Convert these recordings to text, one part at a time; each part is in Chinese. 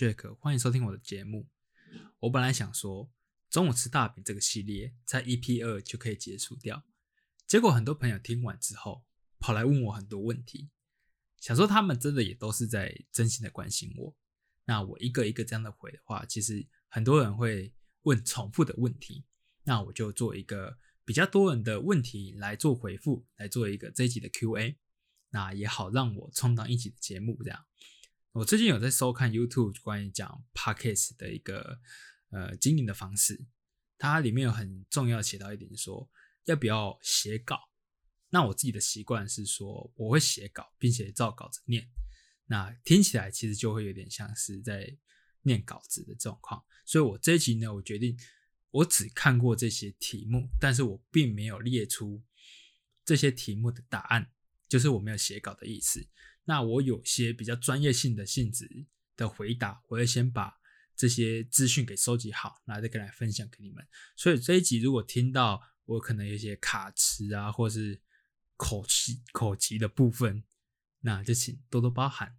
Jack，欢迎收听我的节目。我本来想说中午吃大饼这个系列在 EP 二就可以结束掉，结果很多朋友听完之后跑来问我很多问题，想说他们真的也都是在真心的关心我。那我一个一个这样的回的话，其实很多人会问重复的问题，那我就做一个比较多人的问题来做回复，来做一个这一集的 Q&A，那也好让我充当一集的节目这样。我最近有在收看 YouTube 关于讲 Podcast 的一个呃经营的方式，它里面有很重要写到一点，说要不要写稿。那我自己的习惯是说，我会写稿，并且照稿子念。那听起来其实就会有点像是在念稿子的状况。所以我这一集呢，我决定我只看过这些题目，但是我并没有列出这些题目的答案，就是我没有写稿的意思。那我有些比较专业性的性质的回答，我会先把这些资讯给收集好，然后再跟来分享给你们。所以这一集如果听到我可能有些卡词啊，或是口气口急的部分，那就请多多包涵。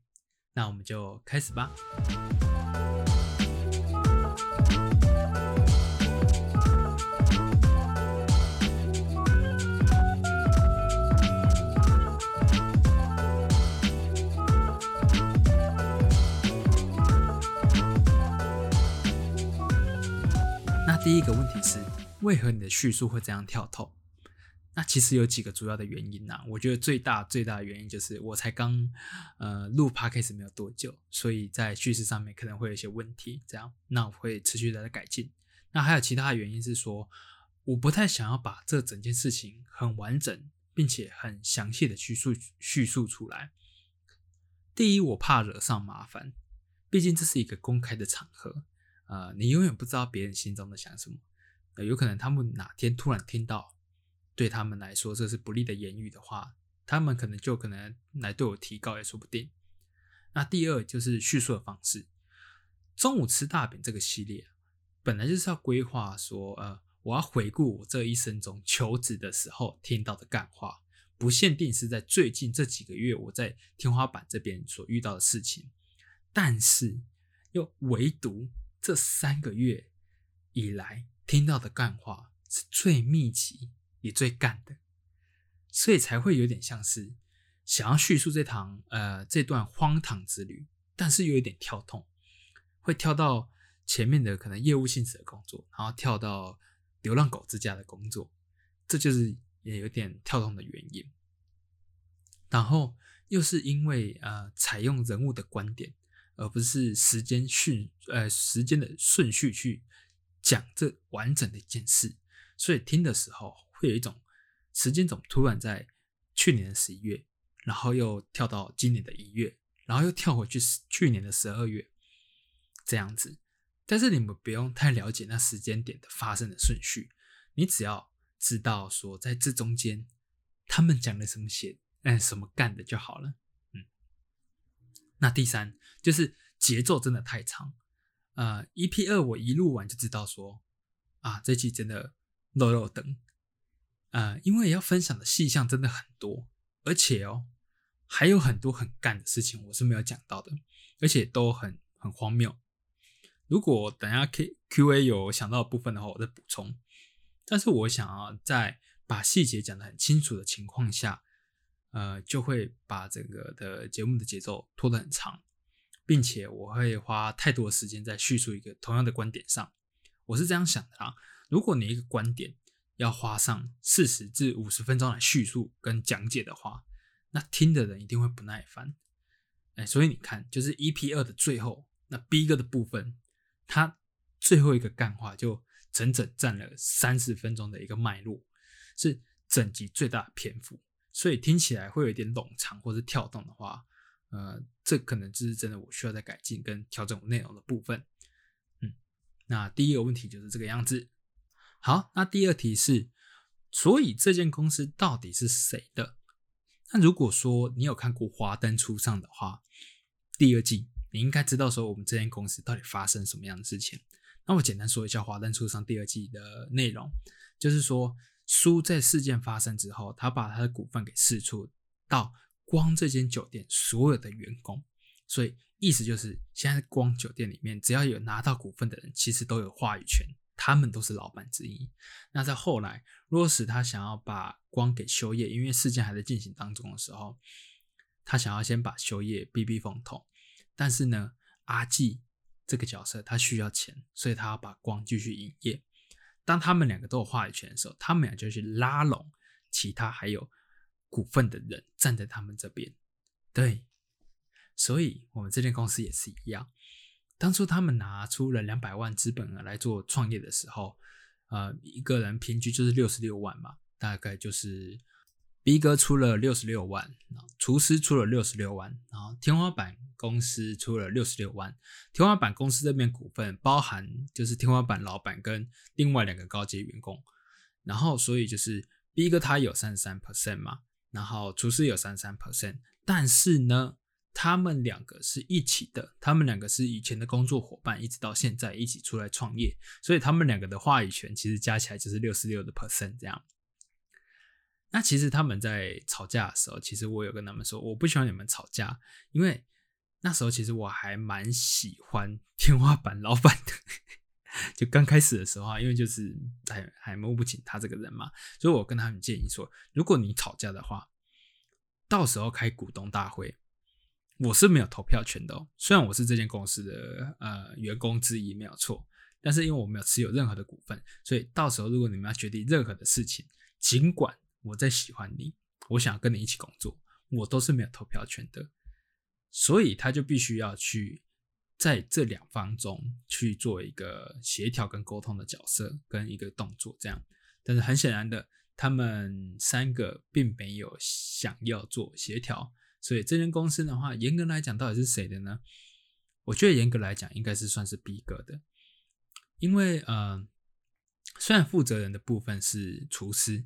那我们就开始吧。第一个问题是，为何你的叙述会这样跳透？那其实有几个主要的原因呐。我觉得最大最大的原因就是我才刚呃录 podcast 没有多久，所以在叙事上面可能会有一些问题。这样，那我会持续的在改进。那还有其他的原因是说，我不太想要把这整件事情很完整并且很详细的叙述叙述出来。第一，我怕惹上麻烦，毕竟这是一个公开的场合。呃，你永远不知道别人心中的想什么，呃，有可能他们哪天突然听到对他们来说这是不利的言语的话，他们可能就可能来对我提高也说不定。那第二就是叙述的方式，中午吃大饼这个系列本来就是要规划说，呃，我要回顾我这一生中求职的时候听到的干话，不限定是在最近这几个月我在天花板这边所遇到的事情，但是又唯独。这三个月以来听到的干话是最密集也最干的，所以才会有点像是想要叙述这堂呃这段荒唐之旅，但是又有点跳痛，会跳到前面的可能业务性质的工作，然后跳到流浪狗之家的工作，这就是也有点跳动的原因。然后又是因为呃采用人物的观点。而不是时间顺呃时间的顺序去讲这完整的一件事，所以听的时候会有一种时间总突然在去年的十一月，然后又跳到今年的一月，然后又跳回去去年的十二月这样子。但是你们不用太了解那时间点的发生的顺序，你只要知道说在这中间他们讲了什么写嗯什么干的就好了。那第三就是节奏真的太长，呃，EP 二我一录完就知道说，啊，这期真的漏漏等，呃，因为要分享的细项真的很多，而且哦，还有很多很干的事情我是没有讲到的，而且都很很荒谬。如果等下 Q Q A 有想到部分的话，我再补充。但是我想要在把细节讲得很清楚的情况下。呃，就会把整个的节目的节奏拖得很长，并且我会花太多的时间在叙述一个同样的观点上。我是这样想的啊，如果你一个观点要花上四十至五十分钟来叙述跟讲解的话，那听的人一定会不耐烦。哎，所以你看，就是 EP 二的最后那 B 哥的部分，它最后一个干话就整整占了三十分钟的一个脉络，是整集最大的篇幅。所以听起来会有一点冗长或是跳动的话，呃，这可能就是真的我需要再改进跟调整我内容的部分。嗯，那第一个问题就是这个样子。好，那第二题是，所以这间公司到底是谁的？那如果说你有看过《华灯初上》的话，第二季你应该知道说我们这间公司到底发生什么样的事情。那我简单说一下《华灯初上》第二季的内容，就是说。苏在事件发生之后，他把他的股份给释出到光这间酒店所有的员工，所以意思就是，现在光酒店里面只要有拿到股份的人，其实都有话语权，他们都是老板之一。那在后来，若使他想要把光给修业，因为事件还在进行当中的时候，他想要先把修业避避风头，但是呢，阿纪这个角色他需要钱，所以他要把光继续营业。当他们两个都有话语权的时候，他们俩就去拉拢其他还有股份的人站在他们这边。对，所以我们这间公司也是一样。当初他们拿出了两百万资本额来做创业的时候，呃，一个人平均就是六十六万嘛，大概就是。B 哥出了六十六万，厨师出了六十六万，然后天花板公司出了六十六万。天花板公司这边股份包含就是天花板老板跟另外两个高级员工，然后所以就是 B 哥他有三十三 percent 嘛，然后厨师有三十三 percent，但是呢，他们两个是一起的，他们两个是以前的工作伙伴，一直到现在一起出来创业，所以他们两个的话语权其实加起来就是六十六的 percent 这样。那其实他们在吵架的时候，其实我有跟他们说，我不喜欢你们吵架，因为那时候其实我还蛮喜欢 天花板老板的。就刚开始的时候啊，因为就是还还摸不清他这个人嘛，所以我跟他们建议说，如果你吵架的话，到时候开股东大会，我是没有投票权的哦。虽然我是这间公司的呃员工之一没有错，但是因为我没有持有任何的股份，所以到时候如果你们要决定任何的事情，尽管我在喜欢你，我想要跟你一起工作，我都是没有投票权的，所以他就必须要去在这两方中去做一个协调跟沟通的角色跟一个动作，这样。但是很显然的，他们三个并没有想要做协调，所以这间公司的话，严格来讲，到底是谁的呢？我觉得严格来讲，应该是算是 B 哥的，因为呃，虽然负责人的部分是厨师。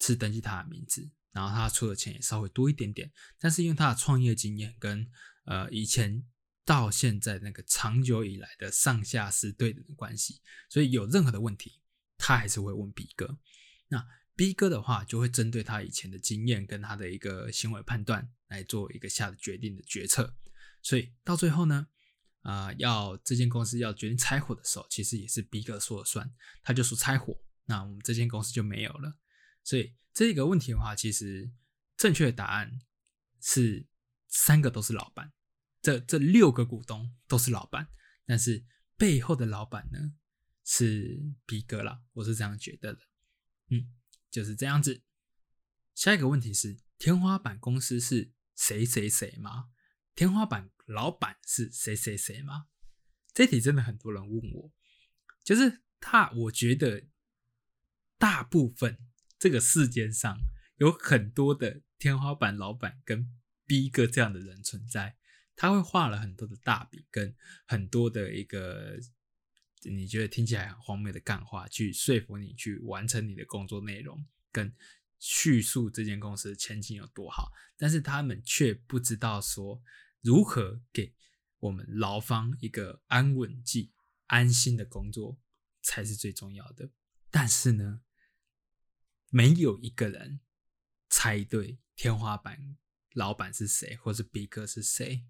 是登记他的名字，然后他出的钱也稍微多一点点，但是因为他的创业经验跟呃以前到现在那个长久以来的上下司对等的关系，所以有任何的问题，他还是会问 B 哥。那 B 哥的话就会针对他以前的经验跟他的一个行为判断来做一个下的决定的决策。所以到最后呢，啊，要这间公司要决定拆伙的时候，其实也是 B 哥说了算，他就说拆伙，那我们这间公司就没有了。所以这个问题的话，其实正确的答案是三个都是老板，这这六个股东都是老板，但是背后的老板呢是 B 哥啦，我是这样觉得的，嗯，就是这样子。下一个问题是，天花板公司是谁谁谁吗？天花板老板是谁谁谁吗？这题真的很多人问我，就是他，我觉得大部分。这个世界上有很多的天花板老板跟 B 哥这样的人存在，他会画了很多的大饼，跟很多的一个你觉得听起来很荒谬的干话，去说服你去完成你的工作内容，跟叙述这间公司的前景有多好，但是他们却不知道说如何给我们劳方一个安稳剂、安心的工作才是最重要的。但是呢？没有一个人猜对天花板老板是谁，或是 B 哥是谁，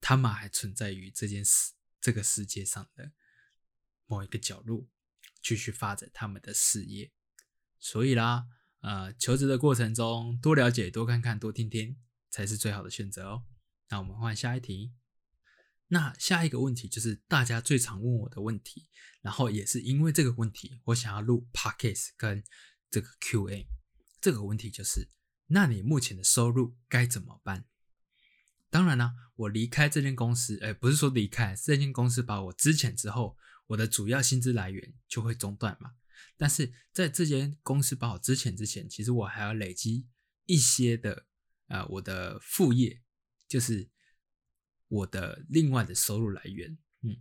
他们还存在于这件事这个世界上的某一个角落，继续发展他们的事业。所以啦，呃，求职的过程中多了解、多看看、多听听，才是最好的选择哦。那我们换下一题。那下一个问题就是大家最常问我的问题，然后也是因为这个问题，我想要录 Podcast 跟。这个 Q&A 这个问题就是，那你目前的收入该怎么办？当然啦，我离开这间公司，哎，不是说离开这间公司把我资遣之后，我的主要薪资来源就会中断嘛。但是在这间公司把我资遣之前，其实我还要累积一些的，呃，我的副业，就是我的另外的收入来源。嗯，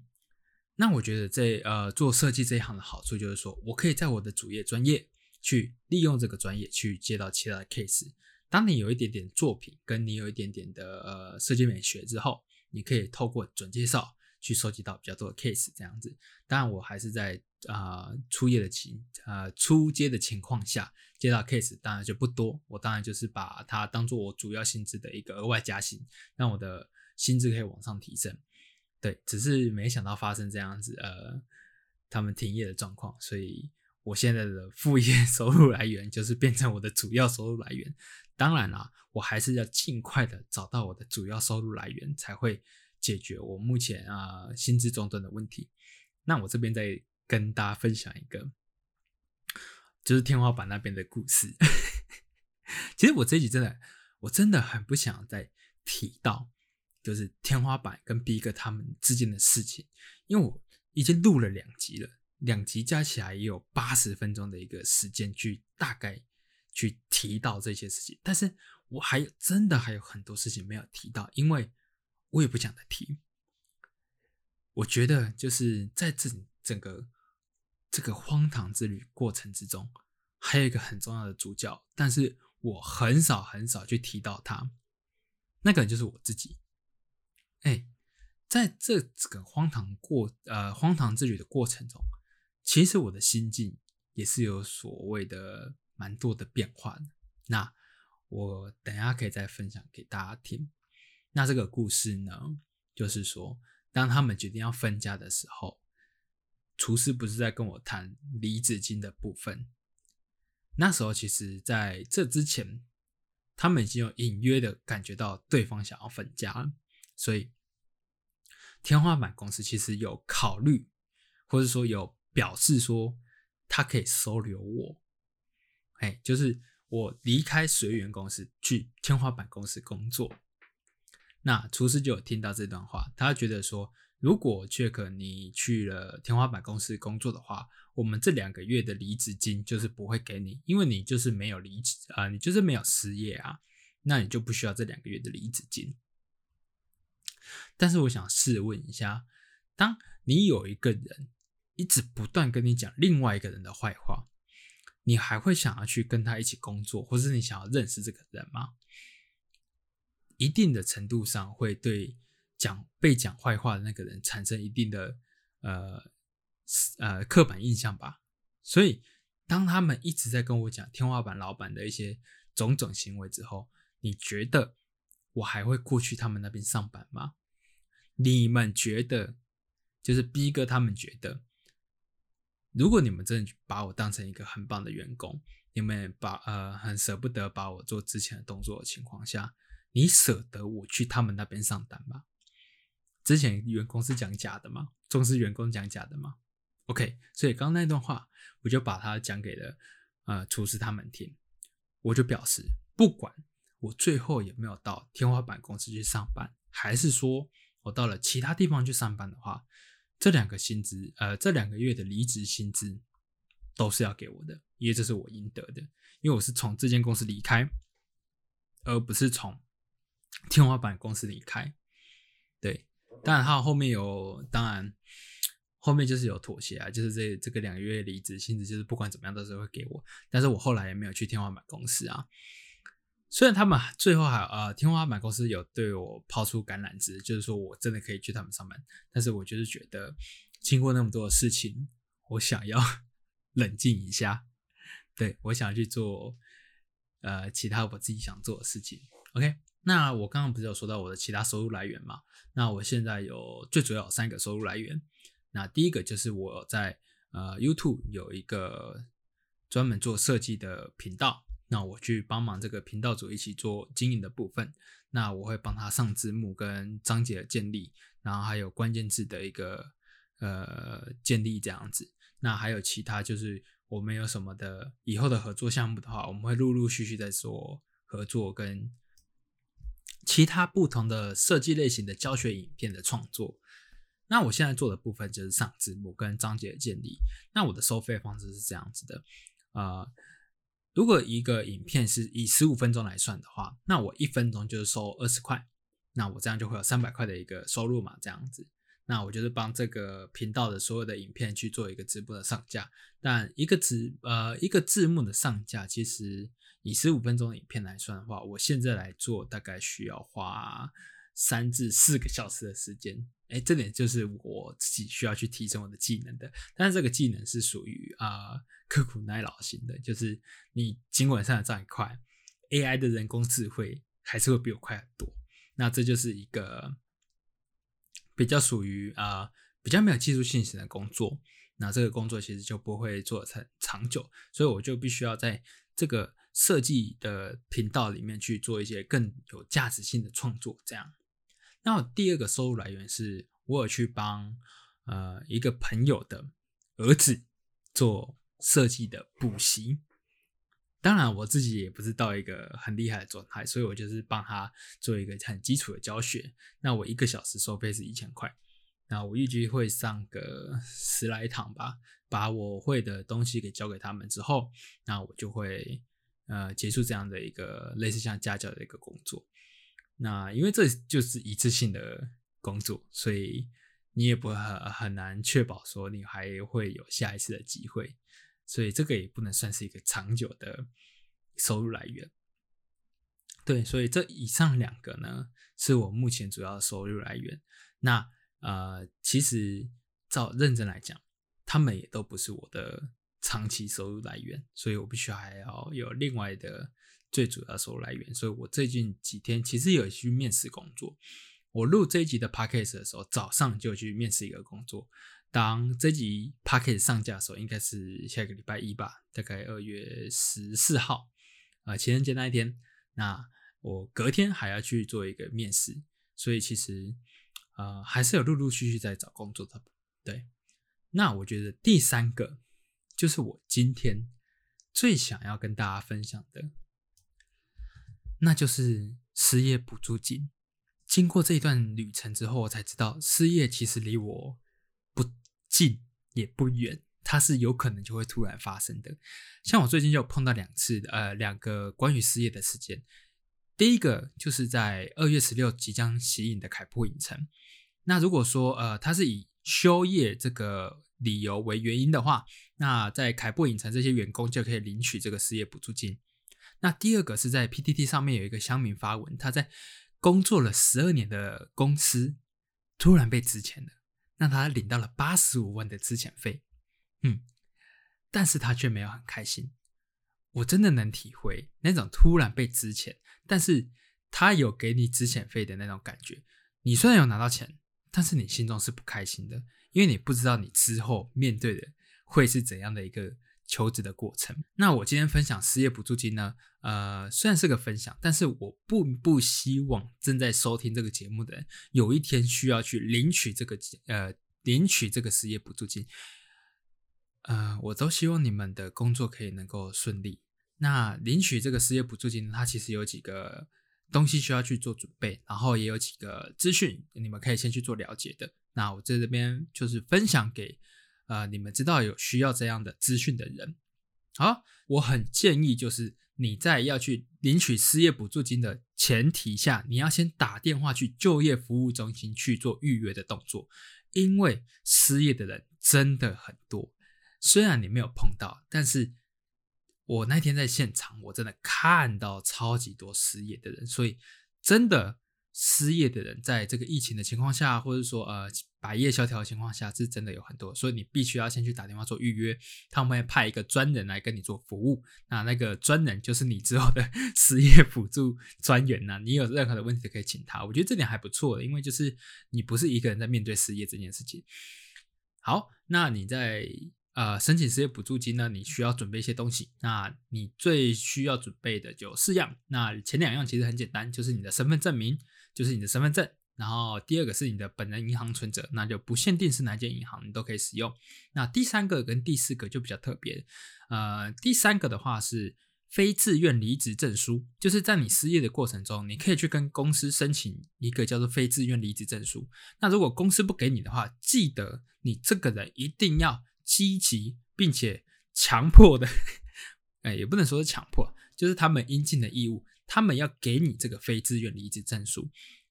那我觉得这呃做设计这一行的好处就是说，我可以在我的主业专业。去利用这个专业去接到其他的 case。当你有一点点作品，跟你有一点点的呃设计美学之后，你可以透过准介绍去收集到比较多的 case。这样子，当然我还是在啊初业的情呃初阶的情况下接到 case，当然就不多。我当然就是把它当做我主要薪资的一个额外加薪，让我的薪资可以往上提升。对，只是没想到发生这样子，呃，他们停业的状况，所以我现在的副业 收入来源就是变成我的主要收入来源。当然啦，我还是要尽快的找到我的主要收入来源，才会解决我目前啊薪资中断的问题。那我这边再跟大家分享一个，就是天花板那边的故事。其实我这集真的，我真的很不想再提到。就是天花板跟 B 哥他们之间的事情，因为我已经录了两集了，两集加起来也有八十分钟的一个时间去大概去提到这些事情，但是我还真的还有很多事情没有提到，因为我也不想再提。我觉得就是在这整个这个荒唐之旅过程之中，还有一个很重要的主角，但是我很少很少去提到他，那个人就是我自己。哎，在这个荒唐过呃荒唐之旅的过程中，其实我的心境也是有所谓的蛮多的变化的。那我等下可以再分享给大家听。那这个故事呢，就是说，当他们决定要分家的时候，厨师不是在跟我谈离子金的部分。那时候，其实在这之前，他们已经有隐约的感觉到对方想要分家，所以。天花板公司其实有考虑，或者说有表示说，他可以收留我，哎，就是我离开随缘公司去天花板公司工作。那厨师就有听到这段话，他觉得说，如果 Jack 你去了天花板公司工作的话，我们这两个月的离职金就是不会给你，因为你就是没有离职啊，你就是没有失业啊，那你就不需要这两个月的离职金。但是我想试问一下，当你有一个人一直不断跟你讲另外一个人的坏话，你还会想要去跟他一起工作，或是你想要认识这个人吗？一定的程度上会对讲被讲坏话的那个人产生一定的呃呃刻板印象吧。所以当他们一直在跟我讲天花板老板的一些种种行为之后，你觉得？我还会过去他们那边上班吗？你们觉得，就是 B 哥他们觉得，如果你们真的把我当成一个很棒的员工，你们把呃很舍不得把我做之前的动作的情况下，你舍得我去他们那边上班吗？之前员工是讲假的吗？中视员工讲假的吗？OK，所以刚刚那段话，我就把它讲给了呃厨师他们听，我就表示不管。我最后有没有到天花板公司去上班，还是说我到了其他地方去上班的话，这两个薪资，呃，这两个月的离职薪资都是要给我的，因为这是我应得的，因为我是从这间公司离开，而不是从天花板公司离开。对，当然他后面有，当然后面就是有妥协啊，就是这这个两个月离职薪资，就是不管怎么样都是会给我，但是我后来也没有去天花板公司啊。虽然他们最后还呃天花板公司有对我抛出橄榄枝，就是说我真的可以去他们上班，但是我就是觉得经过那么多的事情，我想要 冷静一下，对我想去做呃其他我自己想做的事情。OK，那我刚刚不是有说到我的其他收入来源嘛？那我现在有最主要有三个收入来源。那第一个就是我在呃 YouTube 有一个专门做设计的频道。那我去帮忙这个频道组一起做经营的部分，那我会帮他上字幕跟章节的建立，然后还有关键字的一个呃建立这样子。那还有其他就是我们有什么的以后的合作项目的话，我们会陆陆续续在做合作跟其他不同的设计类型的教学影片的创作。那我现在做的部分就是上字幕跟章节的建立。那我的收费方式是这样子的，呃。如果一个影片是以十五分钟来算的话，那我一分钟就是收二十块，那我这样就会有三百块的一个收入嘛，这样子。那我就是帮这个频道的所有的影片去做一个直播的上架。但一个字呃一个字幕的上架，其实以十五分钟的影片来算的话，我现在来做大概需要花三至四个小时的时间。哎，这点就是我自己需要去提升我的技能的，但是这个技能是属于啊刻苦耐劳型的，就是你尽管上的再快，AI 的人工智慧还是会比我快很多。那这就是一个比较属于啊比较没有技术性型的工作，那这个工作其实就不会做成长久，所以我就必须要在这个设计的频道里面去做一些更有价值性的创作。这样，那第二个收入来源是我有去帮呃一个朋友的儿子做设计的补习。当然，我自己也不是到一个很厉害的状态，所以我就是帮他做一个很基础的教学。那我一个小时收费是一千块，那我预计会上个十来堂吧，把我会的东西给教给他们之后，那我就会呃结束这样的一个类似像家教的一个工作。那因为这就是一次性的工作，所以你也不很很难确保说你还会有下一次的机会。所以这个也不能算是一个长久的收入来源。对，所以这以上两个呢，是我目前主要的收入来源。那呃，其实照认真来讲，他们也都不是我的长期收入来源，所以我必须还要有另外的最主要收入来源。所以我最近几天其实有去面试工作。我录这一集的 podcast 的时候，早上就去面试一个工作。当这集 p a c k e t 上架的时候，应该是下个礼拜一吧，大概二月十四号，啊，情人节那一天。那我隔天还要去做一个面试，所以其实，呃，还是有陆陆续续在找工作的。对，那我觉得第三个就是我今天最想要跟大家分享的，那就是失业补助金。经过这一段旅程之后，我才知道失业其实离我不。近也不远，它是有可能就会突然发生的。像我最近就碰到两次，呃，两个关于失业的事件。第一个就是在二月十六即将息影的凯普影城。那如果说，呃，它是以休业这个理由为原因的话，那在凯布影城这些员工就可以领取这个失业补助金。那第二个是在 PTT 上面有一个乡民发文，他在工作了十二年的公司突然被辞遣了。那他领到了八十五万的资遣费，嗯，但是他却没有很开心。我真的能体会那种突然被资遣，但是他有给你资遣费的那种感觉。你虽然有拿到钱，但是你心中是不开心的，因为你不知道你之后面对的会是怎样的一个。求职的过程。那我今天分享失业补助金呢？呃，虽然是个分享，但是我不不希望正在收听这个节目的人有一天需要去领取这个呃领取这个失业补助金。呃，我都希望你们的工作可以能够顺利。那领取这个失业补助金，它其实有几个东西需要去做准备，然后也有几个资讯你们可以先去做了解的。那我在这边就是分享给。啊，你们知道有需要这样的资讯的人，好，我很建议就是你在要去领取失业补助金的前提下，你要先打电话去就业服务中心去做预约的动作，因为失业的人真的很多。虽然你没有碰到，但是我那天在现场，我真的看到超级多失业的人，所以真的。失业的人在这个疫情的情况下，或者说呃百业萧条的情况下，是真的有很多，所以你必须要先去打电话做预约，他们会派一个专人来跟你做服务。那那个专人就是你之后的 失业补助专员呐，你有任何的问题可以请他。我觉得这点还不错，因为就是你不是一个人在面对失业这件事情。好，那你在呃申请失业补助金呢，你需要准备一些东西。那你最需要准备的就四样，那前两样其实很简单，就是你的身份证明。就是你的身份证，然后第二个是你的本人银行存折，那就不限定是哪间银行，你都可以使用。那第三个跟第四个就比较特别，呃，第三个的话是非自愿离职证书，就是在你失业的过程中，你可以去跟公司申请一个叫做非自愿离职证书。那如果公司不给你的话，记得你这个人一定要积极并且强迫的，哎，也不能说是强迫，就是他们应尽的义务。他们要给你这个非自愿离职证书，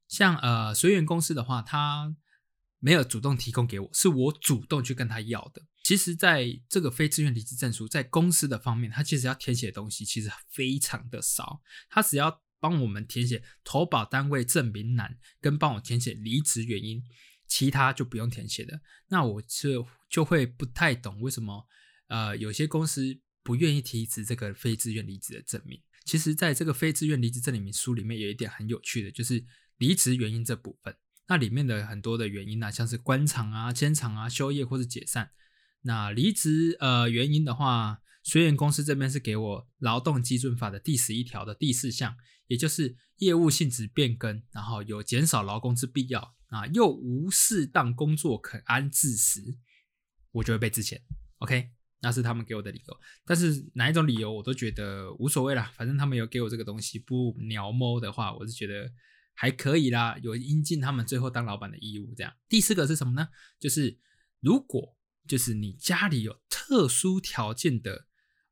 像呃随缘公司的话，他没有主动提供给我，是我主动去跟他要的。其实，在这个非自愿离职证书，在公司的方面，他其实要填写的东西其实非常的少，他只要帮我们填写投保单位证明栏，跟帮我填写离职原因，其他就不用填写的。那我就就会不太懂为什么呃有些公司不愿意提职这个非自愿离职的证明。其实，在这个非自愿离职证明书里面，有一点很有趣的，就是离职原因这部分。那里面的很多的原因呢，像是关厂啊、迁厂啊、休业或是解散。那离职呃原因的话，虽然公司这边是给我劳动基准法的第十一条的第四项，也就是业务性质变更，然后有减少劳工之必要啊，又无适当工作可安置时，我就会被支遣。OK，那是他们给我的理由。但是哪一种理由我都觉得无所谓啦，反正他们有给我这个东西，不鸟摸的话，我是觉得还可以啦，有应尽他们最后当老板的义务。这样，第四个是什么呢？就是如果就是你家里有特殊条件的。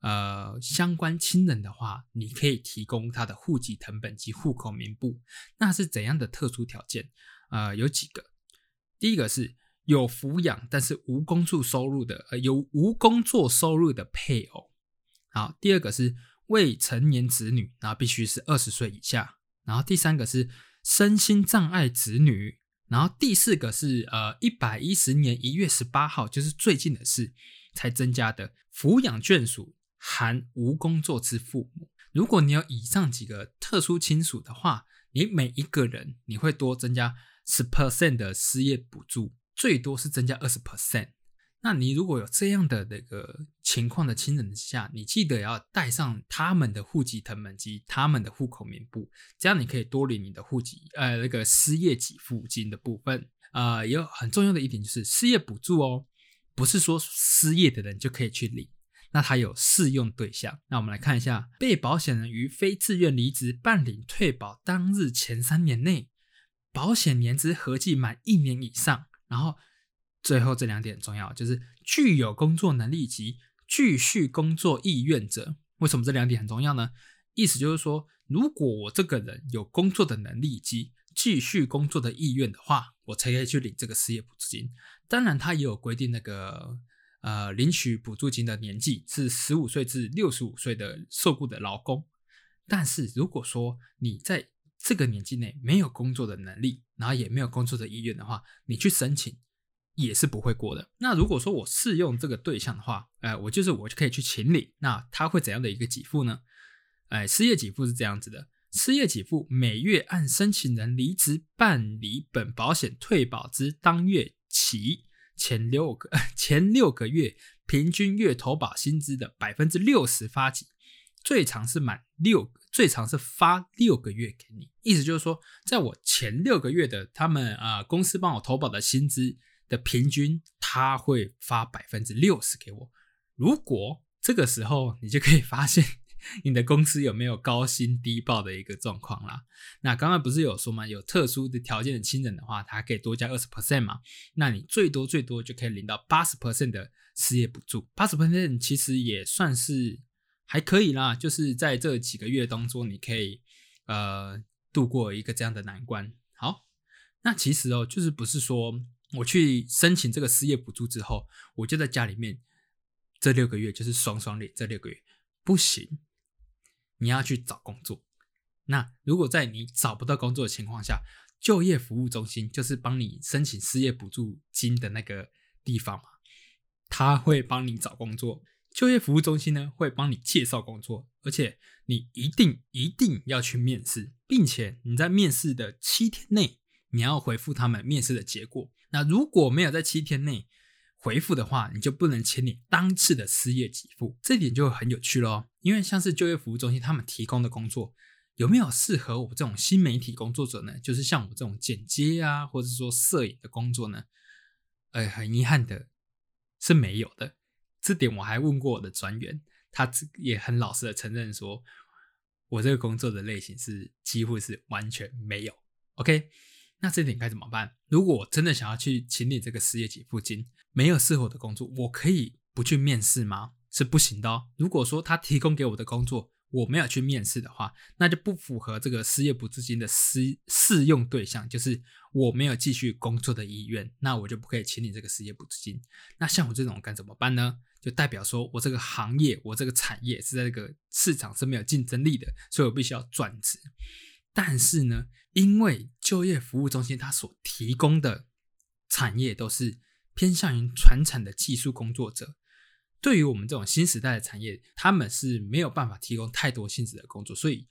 呃，相关亲人的话，你可以提供他的户籍成本及户口名簿。那是怎样的特殊条件？呃，有几个。第一个是有抚养但是无工作收入的，呃，有无工作收入的配偶。好，第二个是未成年子女，然后必须是二十岁以下。然后第三个是身心障碍子女。然后第四个是呃，一百一十年一月十八号，就是最近的事才增加的抚养眷属。含无工作之父母，如果你有以上几个特殊亲属的话，你每一个人你会多增加十 percent 的失业补助，最多是增加二十 percent。那你如果有这样的那个情况的亲人之下，你记得要带上他们的户籍成本及他们的户口名簿，这样你可以多领你的户籍呃那个失业给付金的部分。呃，有很重要的一点就是失业补助哦，不是说失业的人就可以去领。那它有适用对象，那我们来看一下，被保险人于非自愿离职办理退保当日前三年内，保险年资合计满一年以上，然后最后这两点很重要，就是具有工作能力及继续工作意愿者。为什么这两点很重要呢？意思就是说，如果我这个人有工作的能力及继续工作的意愿的话，我才可以去领这个失业补助金。当然，它也有规定那个。呃，领取补助金的年纪是十五岁至六十五岁的受雇的劳工，但是如果说你在这个年纪内没有工作的能力，然后也没有工作的意愿的话，你去申请也是不会过的。那如果说我适用这个对象的话，呃，我就是我就可以去请领，那他会怎样的一个给付呢？哎，失业给付是这样子的，失业给付每月按申请人离职办理本保险退保之当月起。前六个 前六个月平均月投保薪资的百分之六十发给，最长是满六个，最长是发六个月给你。意思就是说，在我前六个月的他们啊公司帮我投保的薪资的平均，他会发百分之六十给我。如果这个时候你就可以发现。你的公司有没有高薪低报的一个状况啦？那刚刚不是有说吗？有特殊的条件的亲人的话，他可以多加二十 percent 嘛？那你最多最多就可以领到八十 percent 的失业补助。八十 percent 其实也算是还可以啦，就是在这几个月当中，你可以呃度过一个这样的难关。好，那其实哦，就是不是说我去申请这个失业补助之后，我就在家里面这六个月就是双双领这六个月不行。你要去找工作，那如果在你找不到工作的情况下，就业服务中心就是帮你申请失业补助金的那个地方嘛，他会帮你找工作。就业服务中心呢会帮你介绍工作，而且你一定一定要去面试，并且你在面试的七天内你要回复他们面试的结果。那如果没有在七天内，回复的话，你就不能签你当次的失业给付，这点就很有趣喽。因为像是就业服务中心他们提供的工作，有没有适合我这种新媒体工作者呢？就是像我这种剪接啊，或者说摄影的工作呢？呃，很遗憾的是没有的。这点我还问过我的专员，他也很老实的承认说，我这个工作的类型是几乎是完全没有。OK。那这点该怎么办？如果我真的想要去请你这个失业给付金，没有适合的工作，我可以不去面试吗？是不行的哦。如果说他提供给我的工作，我没有去面试的话，那就不符合这个失业补助金的适适用对象，就是我没有继续工作的意愿，那我就不可以请你这个失业补助金。那像我这种该怎么办呢？就代表说我这个行业，我这个产业是在这个市场是没有竞争力的，所以我必须要转职。但是呢，因为就业服务中心它所提供的产业都是偏向于传产的技术工作者，对于我们这种新时代的产业，他们是没有办法提供太多性质的工作，所以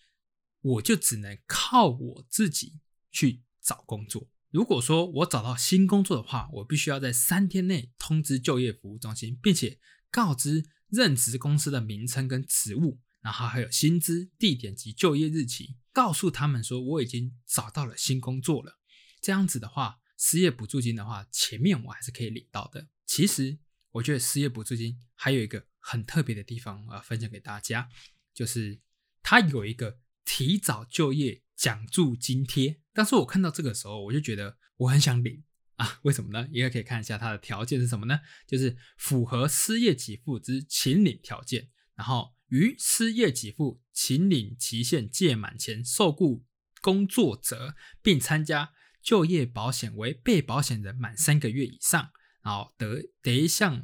我就只能靠我自己去找工作。如果说我找到新工作的话，我必须要在三天内通知就业服务中心，并且告知任职公司的名称跟职务，然后还有薪资、地点及就业日期，告诉他们说我已经找到了新工作了。这样子的话，失业补助金的话，前面我还是可以领到的。其实我觉得失业补助金还有一个很特别的地方啊，分享给大家，就是它有一个提早就业奖助津贴。当时我看到这个时候，我就觉得我很想领啊！为什么呢？因为可以看一下它的条件是什么呢？就是符合失业给付之秦领条件，然后于失业给付秦领期限届满前受雇工作者，并参加就业保险为被保险人满三个月以上，然后得得向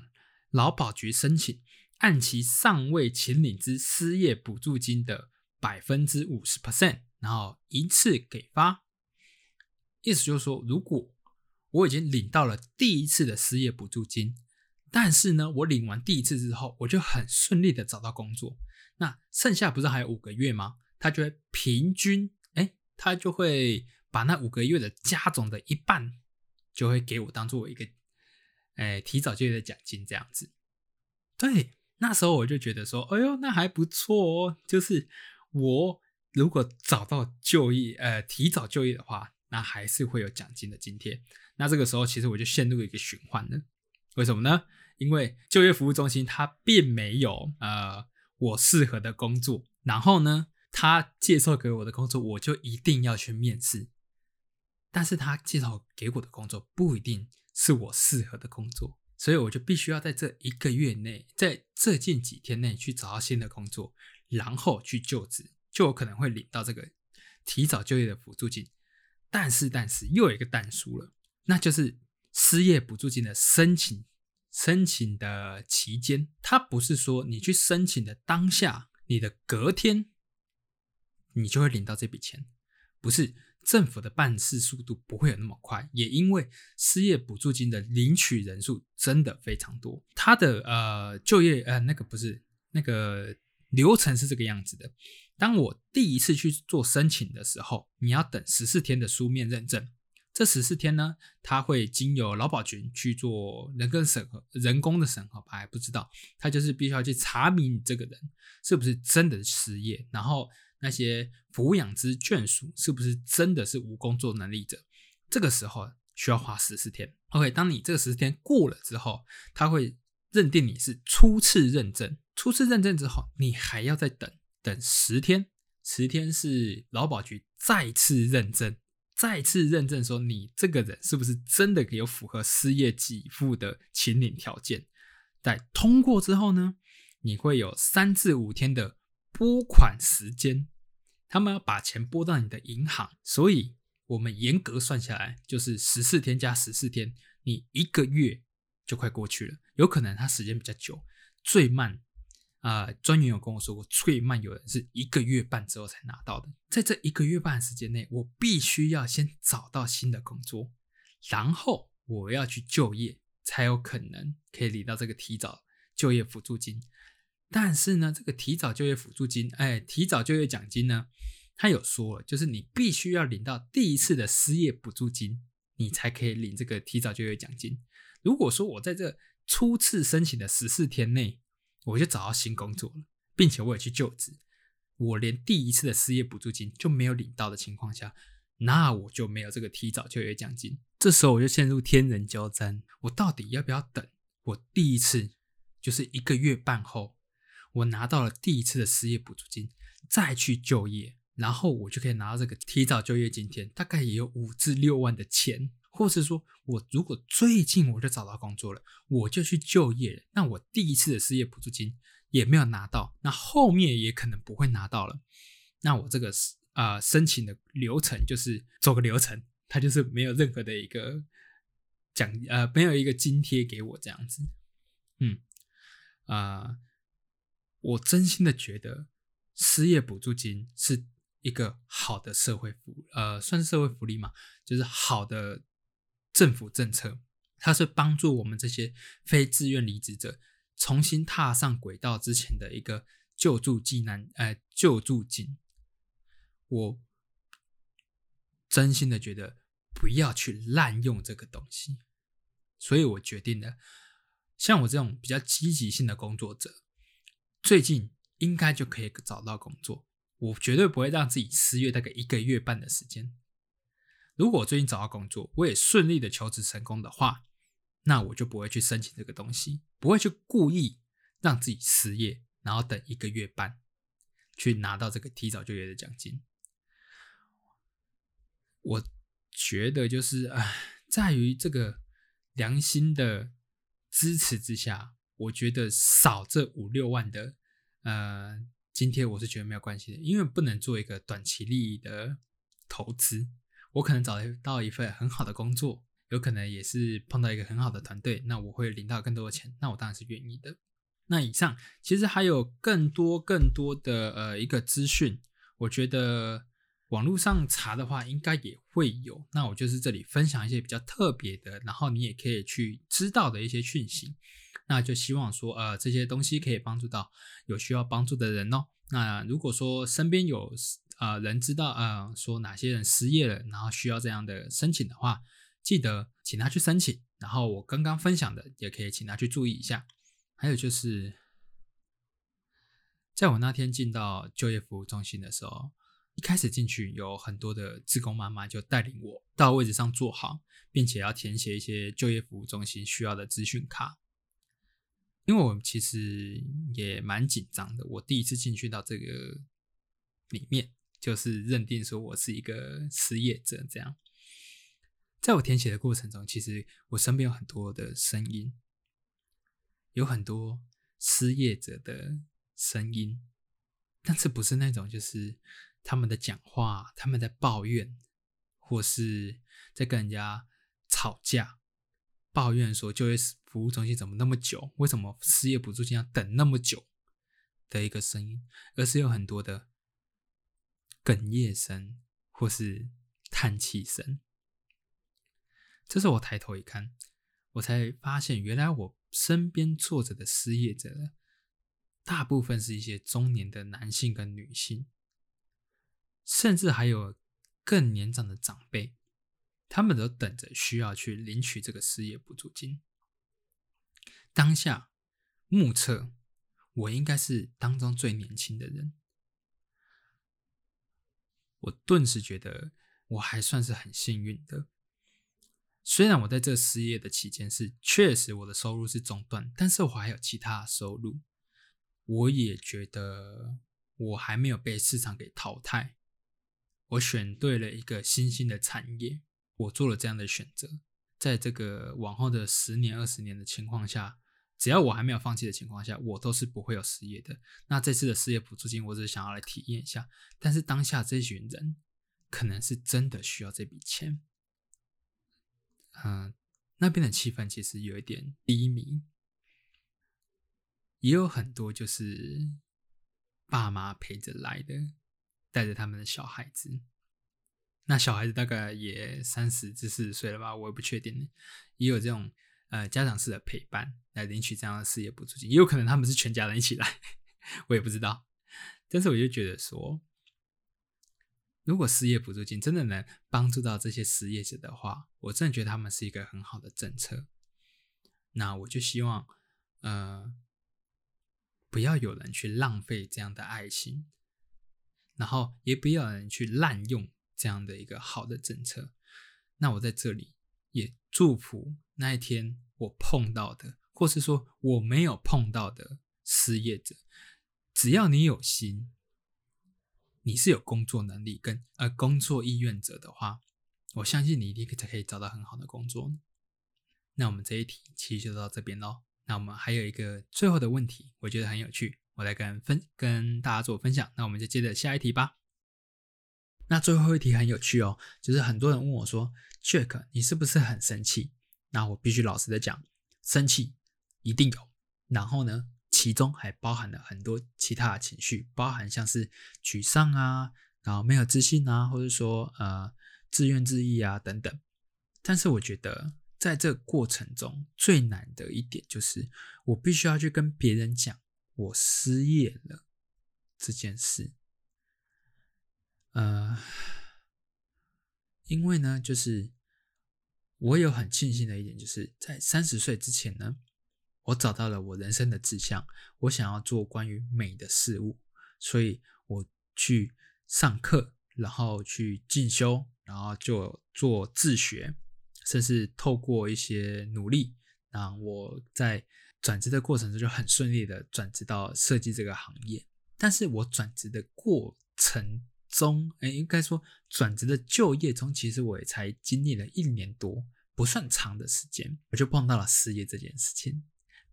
劳保局申请，按其尚未秦领之失业补助金的百分之五十 percent，然后一次给发。意思就是说，如果我已经领到了第一次的失业补助金，但是呢，我领完第一次之后，我就很顺利的找到工作，那剩下不是还有五个月吗？他就会平均，哎，他就会把那五个月的加总的一半，就会给我当做一个，哎，提早就业的奖金这样子。对，那时候我就觉得说，哎呦，那还不错哦，就是我如果找到就业，呃，提早就业的话。那还是会有奖金的津贴。那这个时候，其实我就陷入一个循环了。为什么呢？因为就业服务中心它并没有呃我适合的工作，然后呢，他介绍给我的工作，我就一定要去面试。但是他介绍给我的工作不一定是我适合的工作，所以我就必须要在这一个月内，在这近几天内去找到新的工作，然后去就职，就有可能会领到这个提早就业的辅助金。但是，但是又有一个但书了，那就是失业补助金的申请申请的期间，它不是说你去申请的当下，你的隔天你就会领到这笔钱，不是政府的办事速度不会有那么快，也因为失业补助金的领取人数真的非常多，它的呃就业呃那个不是那个流程是这个样子的。当我第一次去做申请的时候，你要等十四天的书面认证。这十四天呢，他会经由劳保局去做人工审核，人工的审核吧，还不知道。他就是必须要去查明你这个人是不是真的失业，然后那些抚养之眷属是不是真的是无工作能力者。这个时候需要花十四天。OK，当你这个十四天过了之后，他会认定你是初次认证。初次认证之后，你还要再等。等十天，十天是劳保局再次认证，再次认证说你这个人是不是真的有符合失业给付的请领条件。在通过之后呢，你会有三至五天的拨款时间，他们要把钱拨到你的银行，所以我们严格算下来就是十四天加十四天，你一个月就快过去了，有可能它时间比较久，最慢。啊，专员有跟我说过，最慢有人是一个月半之后才拿到的。在这一个月半时间内，我必须要先找到新的工作，然后我要去就业，才有可能可以领到这个提早就业辅助金。但是呢，这个提早就业辅助金，哎，提早就业奖金呢，他有说了，就是你必须要领到第一次的失业补助金，你才可以领这个提早就业奖金。如果说我在这初次申请的十四天内，我就找到新工作了，并且我也去就职。我连第一次的失业补助金就没有领到的情况下，那我就没有这个提早就业奖金。这时候我就陷入天人交战：我到底要不要等？我第一次就是一个月半后，我拿到了第一次的失业补助金，再去就业，然后我就可以拿到这个提早就业津贴，大概也有五至六万的钱。或是说，我如果最近我就找到工作了，我就去就业了，那我第一次的失业补助金也没有拿到，那后面也可能不会拿到了。那我这个啊申请的流程就是走个流程，它就是没有任何的一个奖呃没有一个津贴给我这样子。嗯啊，我真心的觉得失业补助金是一个好的社会福呃算是社会福利嘛，就是好的。政府政策，它是帮助我们这些非自愿离职者重新踏上轨道之前的一个救助济难，呃，救助金。我真心的觉得不要去滥用这个东西。所以我决定了，像我这种比较积极性的工作者，最近应该就可以找到工作。我绝对不会让自己失业大概一个月半的时间。如果我最近找到工作，我也顺利的求职成功的话，那我就不会去申请这个东西，不会去故意让自己失业，然后等一个月半去拿到这个提早就业的奖金。我觉得就是唉，在于这个良心的支持之下，我觉得少这五六万的呃津贴，我是觉得没有关系的，因为不能做一个短期利益的投资。我可能找到一份很好的工作，有可能也是碰到一个很好的团队，那我会领到更多的钱，那我当然是愿意的。那以上其实还有更多更多的呃一个资讯，我觉得网络上查的话应该也会有。那我就是这里分享一些比较特别的，然后你也可以去知道的一些讯息。那就希望说呃这些东西可以帮助到有需要帮助的人哦。那如果说身边有。呃，人知道呃，说哪些人失业了，然后需要这样的申请的话，记得请他去申请。然后我刚刚分享的也可以请他去注意一下。还有就是，在我那天进到就业服务中心的时候，一开始进去有很多的职工妈妈就带领我到位置上坐好，并且要填写一些就业服务中心需要的资讯卡。因为我其实也蛮紧张的，我第一次进去到这个里面。就是认定说我是一个失业者，这样，在我填写的过程中，其实我身边有很多的声音，有很多失业者的声音，但是不是那种就是他们的讲话，他们在抱怨，或是在跟人家吵架，抱怨说就业服务中心怎么那么久，为什么失业补助金要等那么久的一个声音，而是有很多的。哽咽声，或是叹气声。这时我抬头一看，我才发现，原来我身边坐着的失业者，大部分是一些中年的男性跟女性，甚至还有更年长的长辈，他们都等着需要去领取这个失业补助金。当下目测，我应该是当中最年轻的人。我顿时觉得我还算是很幸运的，虽然我在这失业的期间是确实我的收入是中断，但是我还有其他收入。我也觉得我还没有被市场给淘汰，我选对了一个新兴的产业，我做了这样的选择，在这个往后的十年、二十年的情况下。只要我还没有放弃的情况下，我都是不会有失业的。那这次的失业补助金，我只是想要来体验一下。但是当下这群人可能是真的需要这笔钱。嗯，那边的气氛其实有一点低迷，也有很多就是爸妈陪着来的，带着他们的小孩子。那小孩子大概也三十至四十岁了吧，我也不确定。也有这种。呃，家长式的陪伴来领取这样的事业补助金，也有可能他们是全家人一起来，我也不知道。但是我就觉得说，如果失业补助金真的能帮助到这些失业者的话，我真的觉得他们是一个很好的政策。那我就希望，呃，不要有人去浪费这样的爱心，然后也不要人去滥用这样的一个好的政策。那我在这里也祝福。那一天我碰到的，或是说我没有碰到的失业者，只要你有心，你是有工作能力跟呃工作意愿者的话，我相信你一定可以找到很好的工作。那我们这一题其实就到这边喽。那我们还有一个最后的问题，我觉得很有趣，我来跟分跟大家做分享。那我们就接着下一题吧。那最后一题很有趣哦，就是很多人问我说，Jack，你是不是很生气？那我必须老实的讲，生气一定有，然后呢，其中还包含了很多其他的情绪，包含像是沮丧啊，然后没有自信啊，或者说呃自怨自艾啊等等。但是我觉得在这过程中最难的一点就是，我必须要去跟别人讲我失业了这件事。呃，因为呢，就是我有很庆幸的一点，就是在三十岁之前呢，我找到了我人生的志向，我想要做关于美的事物，所以我去上课，然后去进修，然后就做自学，甚至透过一些努力，那我在转职的过程中就很顺利的转职到设计这个行业。但是我转职的过程，中，哎，应该说转职的就业中，其实我也才经历了一年多，不算长的时间，我就碰到了失业这件事情。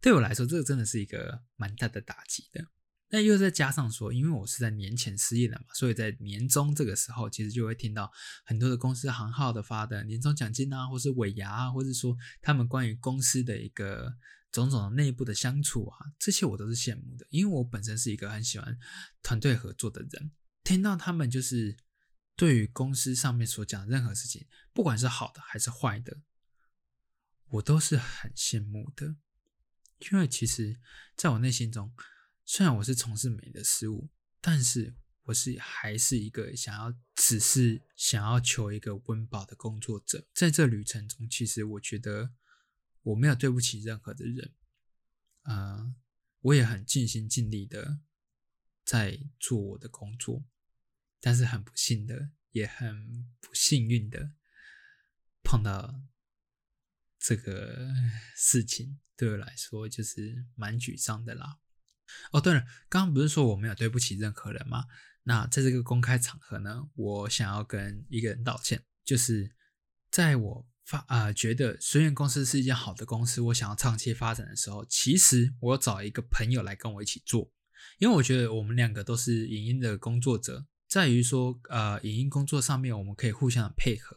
对我来说，这个真的是一个蛮大的打击的。那又再加上说，因为我是在年前失业的嘛，所以在年终这个时候，其实就会听到很多的公司行号的发的年终奖金啊，或是尾牙啊，或者说他们关于公司的一个种种内部的相处啊，这些我都是羡慕的，因为我本身是一个很喜欢团队合作的人。听到他们就是对于公司上面所讲任何事情，不管是好的还是坏的，我都是很羡慕的。因为其实在我内心中，虽然我是从事美的事物，但是我是还是一个想要只是想要求一个温饱的工作者。在这旅程中，其实我觉得我没有对不起任何的人，啊，我也很尽心尽力的在做我的工作。但是很不幸的，也很不幸运的碰到这个事情，对我来说就是蛮沮丧的啦。哦，对了，刚刚不是说我没有对不起任何人吗？那在这个公开场合呢，我想要跟一个人道歉，就是在我发啊觉得随缘公司是一件好的公司，我想要长期发展的时候，其实我找一个朋友来跟我一起做，因为我觉得我们两个都是影音的工作者。在于说，呃，影音工作上面我们可以互相的配合，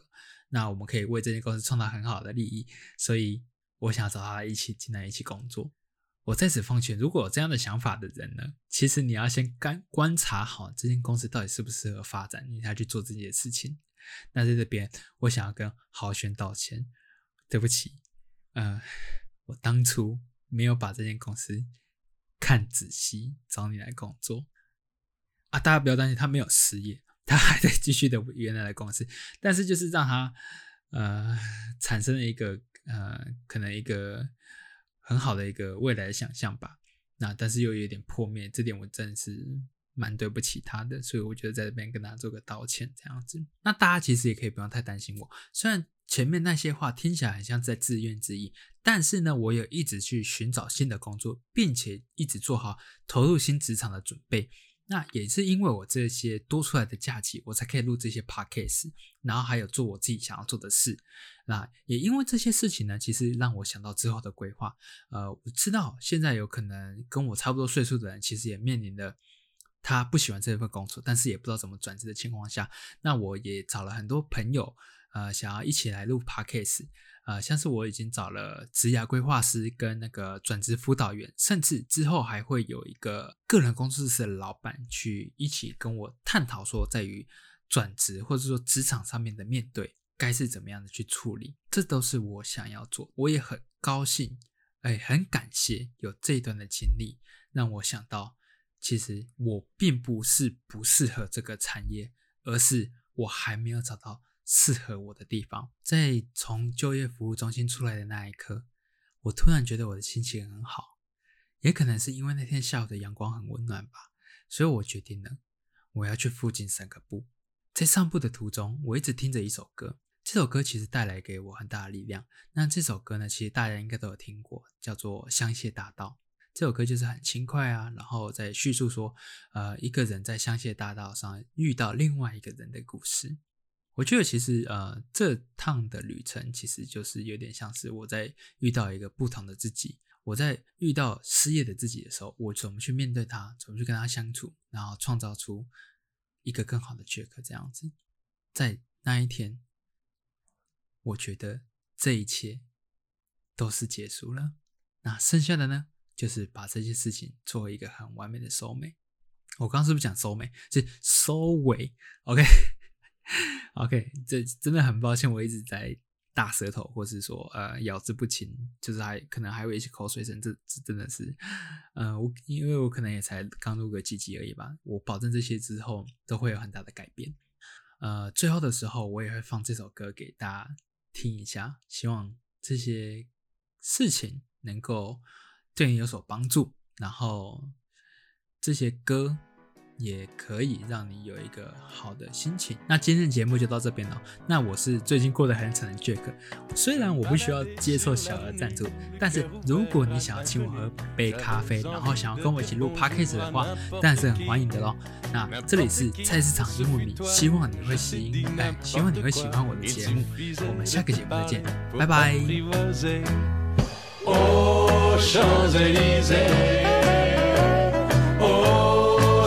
那我们可以为这间公司创造很好的利益，所以我想找他一起进来一起工作。我在此奉劝，如果有这样的想法的人呢，其实你要先观观察好这间公司到底适不适合发展，你才去做这件事情。那在这边，我想要跟豪轩道歉，对不起，呃，我当初没有把这间公司看仔细，找你来工作。啊，大家不要担心，他没有失业，他还在继续的原来的公司，但是就是让他呃产生了一个呃可能一个很好的一个未来的想象吧。那但是又有点破灭，这点我真的是蛮对不起他的，所以我觉得在这边跟大家做个道歉，这样子。那大家其实也可以不用太担心我，虽然前面那些话听起来很像在自怨自艾，但是呢，我有一直去寻找新的工作，并且一直做好投入新职场的准备。那也是因为我这些多出来的假期，我才可以录这些 podcast，然后还有做我自己想要做的事。那也因为这些事情呢，其实让我想到之后的规划。呃，我知道现在有可能跟我差不多岁数的人，其实也面临的他不喜欢这份工作，但是也不知道怎么转职的情况下，那我也找了很多朋友，呃，想要一起来录 podcast。呃，像是我已经找了职涯规划师跟那个转职辅导员，甚至之后还会有一个个人工作室的老板去一起跟我探讨，说在于转职或者说职场上面的面对该是怎么样的去处理，这都是我想要做。我也很高兴，哎，很感谢有这一段的经历，让我想到，其实我并不是不适合这个产业，而是我还没有找到。适合我的地方，在从就业服务中心出来的那一刻，我突然觉得我的心情很好，也可能是因为那天下午的阳光很温暖吧，所以我决定了我要去附近散个步。在散步的途中，我一直听着一首歌，这首歌其实带来给我很大的力量。那这首歌呢，其实大家应该都有听过，叫做《香榭大道》。这首歌就是很轻快啊，然后在叙述说，呃，一个人在香榭大道上遇到另外一个人的故事。我觉得其实呃，这趟的旅程其实就是有点像是我在遇到一个不同的自己。我在遇到失业的自己的时候，我怎么去面对他，怎么去跟他相处，然后创造出一个更好的 Jack 这样子。在那一天，我觉得这一切都是结束了。那剩下的呢，就是把这些事情做一个很完美的收尾。我刚刚是不是讲收尾？是收尾？OK。OK，这真的很抱歉，我一直在大舌头，或是说呃咬字不清，就是还可能还有一些口水声，这这真的是，呃我因为我可能也才刚录个几集而已吧，我保证这些之后都会有很大的改变。呃，最后的时候我也会放这首歌给大家听一下，希望这些事情能够对你有所帮助，然后这些歌。也可以让你有一个好的心情。那今天的节目就到这边了。那我是最近过得很惨的 Jack，虽然我不需要接受小额赞助，但是如果你想要请我喝杯咖啡，然后想要跟我一起录 Podcast 的话，当然是很欢迎的喽。那这里是菜市场英文名，希望你会喜，哎，希望你会喜欢我的节目。我们下个节目再见，拜拜。